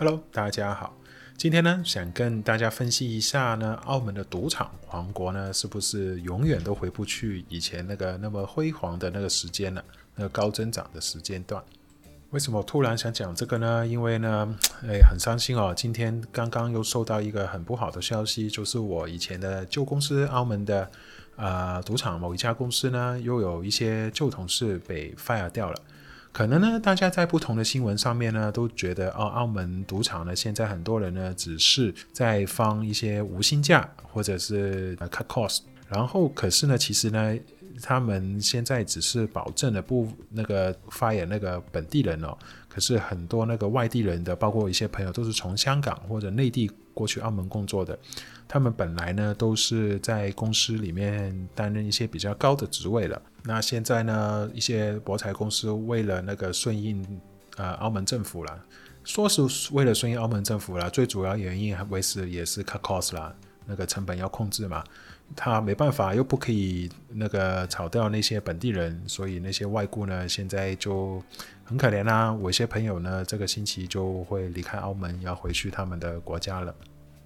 Hello，大家好。今天呢，想跟大家分析一下呢，澳门的赌场王国呢，是不是永远都回不去以前那个那么辉煌的那个时间了，那个高增长的时间段？为什么突然想讲这个呢？因为呢，哎，很伤心哦，今天刚刚又收到一个很不好的消息，就是我以前的旧公司澳门的呃赌场某一家公司呢，又有一些旧同事被 fire 掉了。可能呢，大家在不同的新闻上面呢，都觉得哦，澳门赌场呢，现在很多人呢，只是在放一些无薪假，或者是 cut cost。然后，可是呢，其实呢，他们现在只是保证了不那个发言那个本地人哦。可是很多那个外地人的，包括一些朋友，都是从香港或者内地过去澳门工作的。他们本来呢，都是在公司里面担任一些比较高的职位了。那现在呢，一些博彩公司为了那个顺应呃澳门政府啦，说是为了顺应澳门政府啦，最主要原因还是也是卡 cost 啦，那个成本要控制嘛。他没办法，又不可以那个炒掉那些本地人，所以那些外雇呢，现在就很可怜啦、我一些朋友呢，这个星期就会离开澳门，要回去他们的国家了。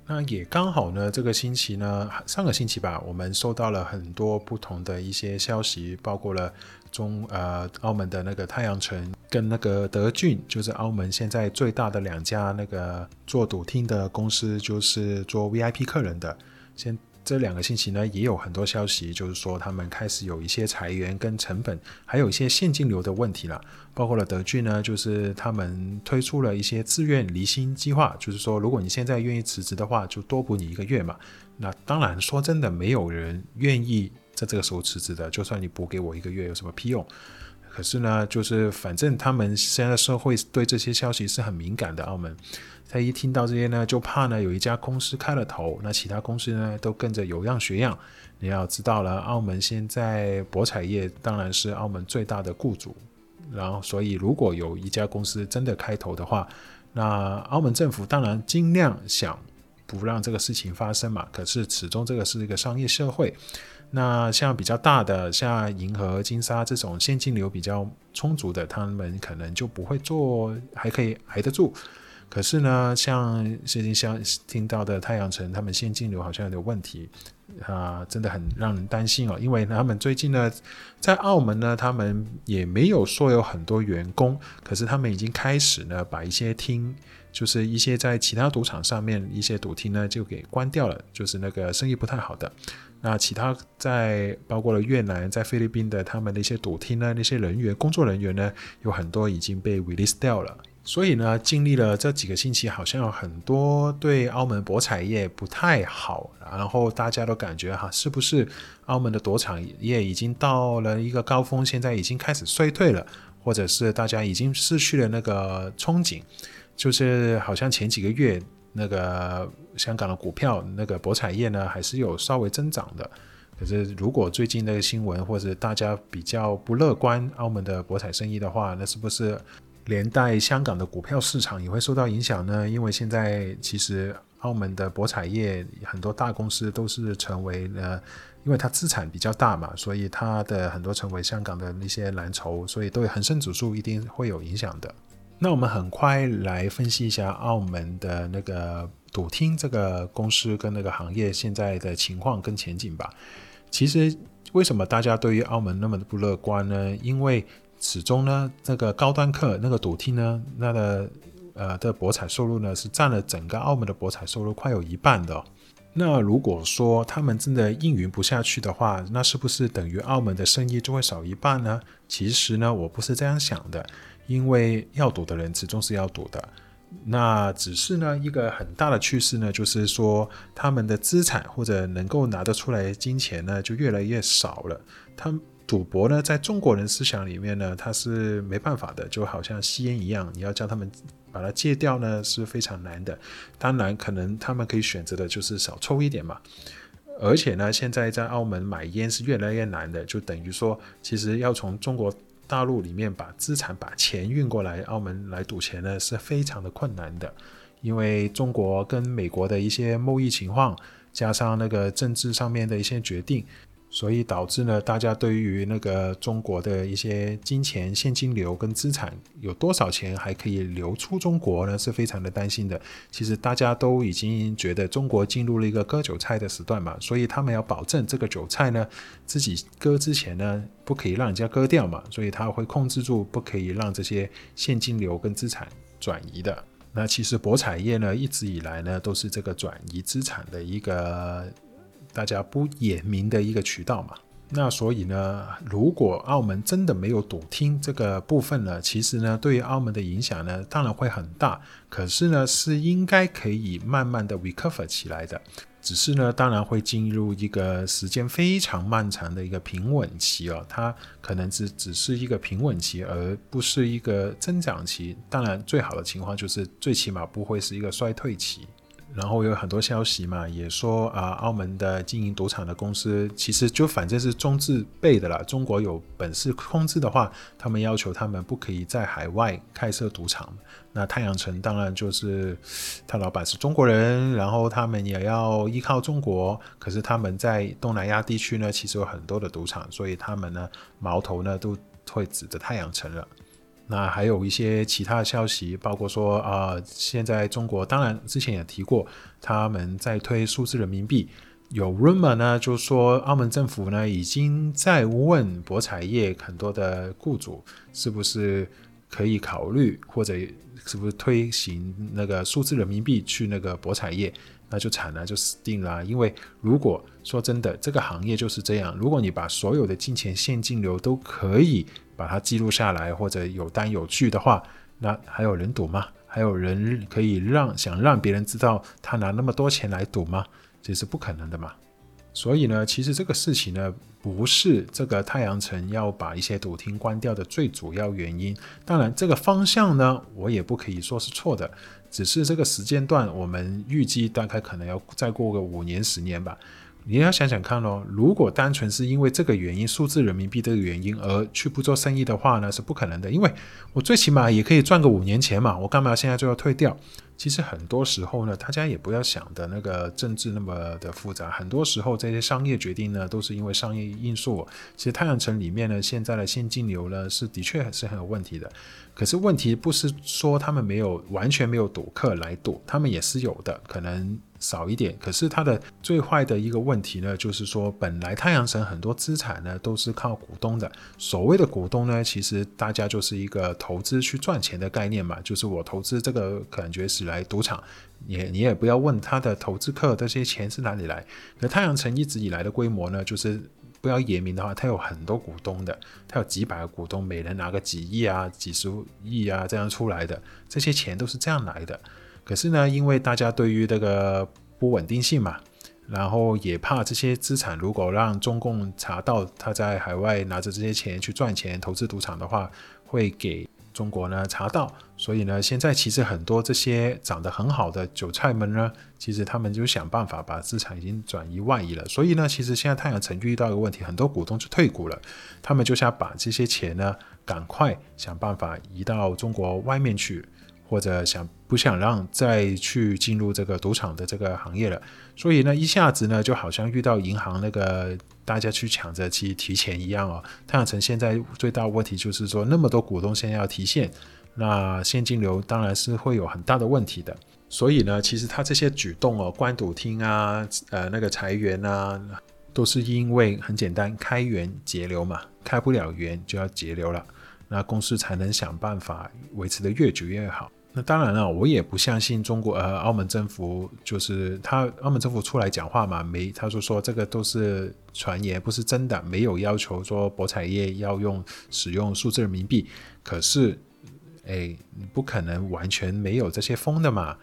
那也刚好呢，这个星期呢，上个星期吧，我们收到了很多不同的一些消息，包括了中呃澳门的那个太阳城跟那个德俊，就是澳门现在最大的两家那个做赌厅的公司，就是做 VIP 客人的，先。这两个星期呢，也有很多消息，就是说他们开始有一些裁员跟成本，还有一些现金流的问题了。包括了德俊呢，就是他们推出了一些自愿离薪计划，就是说如果你现在愿意辞职的话，就多补你一个月嘛。那当然说真的，没有人愿意在这个时候辞职的，就算你补给我一个月，有什么屁用？可是呢，就是反正他们现在社会对这些消息是很敏感的，澳门。他一听到这些呢，就怕呢有一家公司开了头，那其他公司呢都跟着有样学样。你要知道了，澳门现在博彩业当然是澳门最大的雇主，然后所以如果有一家公司真的开头的话，那澳门政府当然尽量想不让这个事情发生嘛。可是始终这个是一个商业社会，那像比较大的像银河、金沙这种现金流比较充足的，他们可能就不会做，还可以挨得住。可是呢，像最近像听到的太阳城，他们现金流好像有点问题啊，真的很让人担心哦。因为他们最近呢，在澳门呢，他们也没有说有很多员工，可是他们已经开始呢，把一些厅，就是一些在其他赌场上面一些赌厅呢，就给关掉了，就是那个生意不太好的。那其他在包括了越南、在菲律宾的他们的一些赌厅呢，那些人员、工作人员呢，有很多已经被 release 掉了。所以呢，经历了这几个星期，好像有很多对澳门博彩业不太好，然后大家都感觉哈，是不是澳门的赌场业已经到了一个高峰，现在已经开始衰退了，或者是大家已经失去了那个憧憬，就是好像前几个月那个香港的股票那个博彩业呢，还是有稍微增长的。可是如果最近那个新闻或者大家比较不乐观澳门的博彩生意的话，那是不是？连带香港的股票市场也会受到影响呢，因为现在其实澳门的博彩业很多大公司都是成为了，因为它资产比较大嘛，所以它的很多成为香港的那些蓝筹，所以对恒生指数一定会有影响的。那我们很快来分析一下澳门的那个赌厅这个公司跟那个行业现在的情况跟前景吧。其实为什么大家对于澳门那么的不乐观呢？因为始终呢，那个高端客那个赌厅呢，那个呃的博彩收入呢，是占了整个澳门的博彩收入快有一半的。那如果说他们真的运营不下去的话，那是不是等于澳门的生意就会少一半呢？其实呢，我不是这样想的，因为要赌的人始终是要赌的。那只是呢，一个很大的趋势呢，就是说他们的资产或者能够拿得出来金钱呢，就越来越少了。他。赌博呢，在中国人思想里面呢，他是没办法的，就好像吸烟一样，你要叫他们把它戒掉呢，是非常难的。当然，可能他们可以选择的就是少抽一点嘛。而且呢，现在在澳门买烟是越来越难的，就等于说，其实要从中国大陆里面把资产、把钱运过来澳门来赌钱呢，是非常的困难的，因为中国跟美国的一些贸易情况，加上那个政治上面的一些决定。所以导致呢，大家对于那个中国的一些金钱、现金流跟资产有多少钱还可以流出中国呢，是非常的担心的。其实大家都已经觉得中国进入了一个割韭菜的时段嘛，所以他们要保证这个韭菜呢，自己割之前呢，不可以让人家割掉嘛，所以他会控制住，不可以让这些现金流跟资产转移的。那其实博彩业呢，一直以来呢，都是这个转移资产的一个。大家不眼明的一个渠道嘛，那所以呢，如果澳门真的没有赌厅这个部分呢，其实呢，对于澳门的影响呢，当然会很大。可是呢，是应该可以慢慢的 recover 起来的。只是呢，当然会进入一个时间非常漫长的一个平稳期哦，它可能只只是一个平稳期，而不是一个增长期。当然，最好的情况就是最起码不会是一个衰退期。然后有很多消息嘛，也说啊，澳门的经营赌场的公司其实就反正是中字辈的了。中国有本事控制的话，他们要求他们不可以在海外开设赌场。那太阳城当然就是他老板是中国人，然后他们也要依靠中国。可是他们在东南亚地区呢，其实有很多的赌场，所以他们呢矛头呢都会指着太阳城了。那还有一些其他的消息，包括说啊、现在中国当然之前也提过，他们在推数字人民币，有 rumor 呢，就说澳门政府呢已经在问博彩业很多的雇主，是不是可以考虑，或者是不是推行那个数字人民币去那个博彩业，那就惨了，就死定了。因为如果说真的，这个行业就是这样，如果你把所有的金钱现金流都可以。把它记录下来，或者有单有据的话，那还有人赌吗？还有人可以让想让别人知道他拿那么多钱来赌吗？这是不可能的嘛。所以呢，其实这个事情呢，不是这个太阳城要把一些赌厅关掉的最主要原因。当然，这个方向呢，我也不可以说是错的，只是这个时间段，我们预计大概可能要再过个五年、十年吧。你要想想看哦，如果单纯是因为这个原因，数字人民币这个原因而去不做生意的话呢，是不可能的。因为我最起码也可以赚个五年前嘛，我干嘛现在就要退掉？其实很多时候呢，大家也不要想的那个政治那么的复杂。很多时候这些商业决定呢，都是因为商业因素。其实太阳城里面呢，现在的现金流呢，是的确是很有问题的。可是问题不是说他们没有完全没有赌客来赌，他们也是有的，可能。少一点，可是它的最坏的一个问题呢，就是说本来太阳城很多资产呢都是靠股东的。所谓的股东呢，其实大家就是一个投资去赚钱的概念嘛，就是我投资这个感觉是来赌场，你你也不要问他的投资客这些钱是哪里来。可太阳城一直以来的规模呢，就是不要言明的话，它有很多股东的，它有几百个股东，每人拿个几亿啊、几十亿啊这样出来的，这些钱都是这样来的。可是呢，因为大家对于这个不稳定性嘛，然后也怕这些资产如果让中共查到他在海外拿着这些钱去赚钱投资赌场的话，会给中国呢查到。所以呢，现在其实很多这些长得很好的韭菜们呢，其实他们就想办法把资产已经转移外移了。所以呢，其实现在太阳城遇到一个问题，很多股东就退股了，他们就想把这些钱呢赶快想办法移到中国外面去。或者想不想让再去进入这个赌场的这个行业了，所以呢，一下子呢就好像遇到银行那个大家去抢着去提钱一样哦。太阳城现在最大问题就是说，那么多股东现在要提现，那现金流当然是会有很大的问题的。所以呢，其实他这些举动哦，关赌厅啊，呃，那个裁员啊，都是因为很简单，开源节流嘛，开不了源就要节流了，那公司才能想办法维持得越久越好。那当然了，我也不相信中国呃澳门政府就是他澳门政府出来讲话嘛，没他就说这个都是传言，不是真的，没有要求说博彩业要用使用数字人民币。可是，哎，你不可能完全没有这些风的嘛。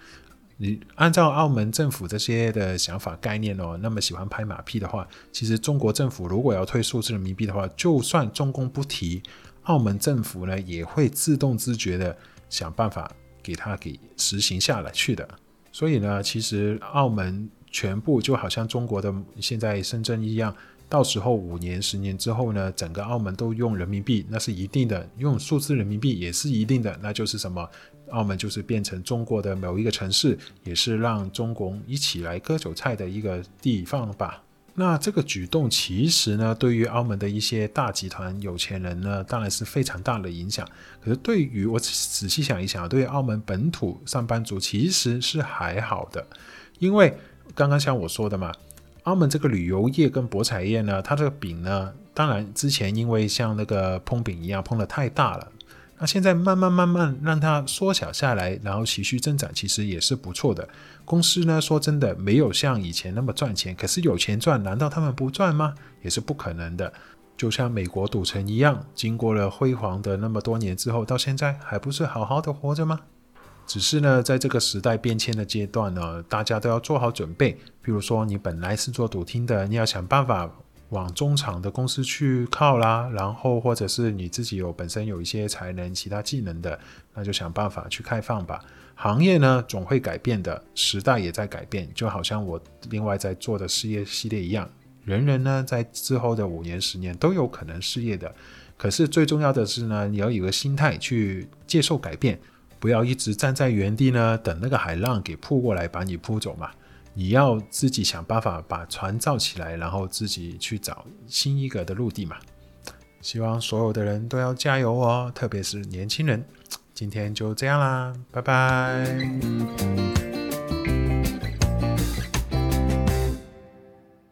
你按照澳门政府这些的想法概念哦，那么喜欢拍马屁的话，其实中国政府如果要推数字人民币的话，就算中共不提，澳门政府呢也会自动自觉的想办法。给他给实行下来去的，所以呢，其实澳门全部就好像中国的现在深圳一样，到时候五年、十年之后呢，整个澳门都用人民币，那是一定的；用数字人民币也是一定的。那就是什么？澳门就是变成中国的某一个城市，也是让中国一起来割韭菜的一个地方吧。那这个举动其实呢，对于澳门的一些大集团有钱人呢，当然是非常大的影响。可是对于我仔细想一想，对于澳门本土上班族其实是还好的，因为刚刚像我说的嘛，澳门这个旅游业跟博彩业呢，它这个饼呢，当然之前因为像那个膨饼一样膨得太大了。那现在慢慢慢慢让它缩小下来，然后持续增长，其实也是不错的。公司呢，说真的没有像以前那么赚钱，可是有钱赚，难道他们不赚吗？也是不可能的。就像美国赌城一样，经过了辉煌的那么多年之后，到现在还不是好好的活着吗？只是呢，在这个时代变迁的阶段呢，大家都要做好准备。比如说，你本来是做赌厅的，你要想办法。往中场的公司去靠啦，然后或者是你自己有本身有一些才能、其他技能的，那就想办法去开放吧。行业呢，总会改变的，时代也在改变，就好像我另外在做的事业系列一样，人人呢在之后的五年、十年都有可能失业的。可是最重要的是呢，你要有个心态去接受改变，不要一直站在原地呢，等那个海浪给扑过来把你扑走嘛。你要自己想办法把船造起来，然后自己去找新一个的陆地嘛。希望所有的人都要加油哦，特别是年轻人。今天就这样啦，拜拜。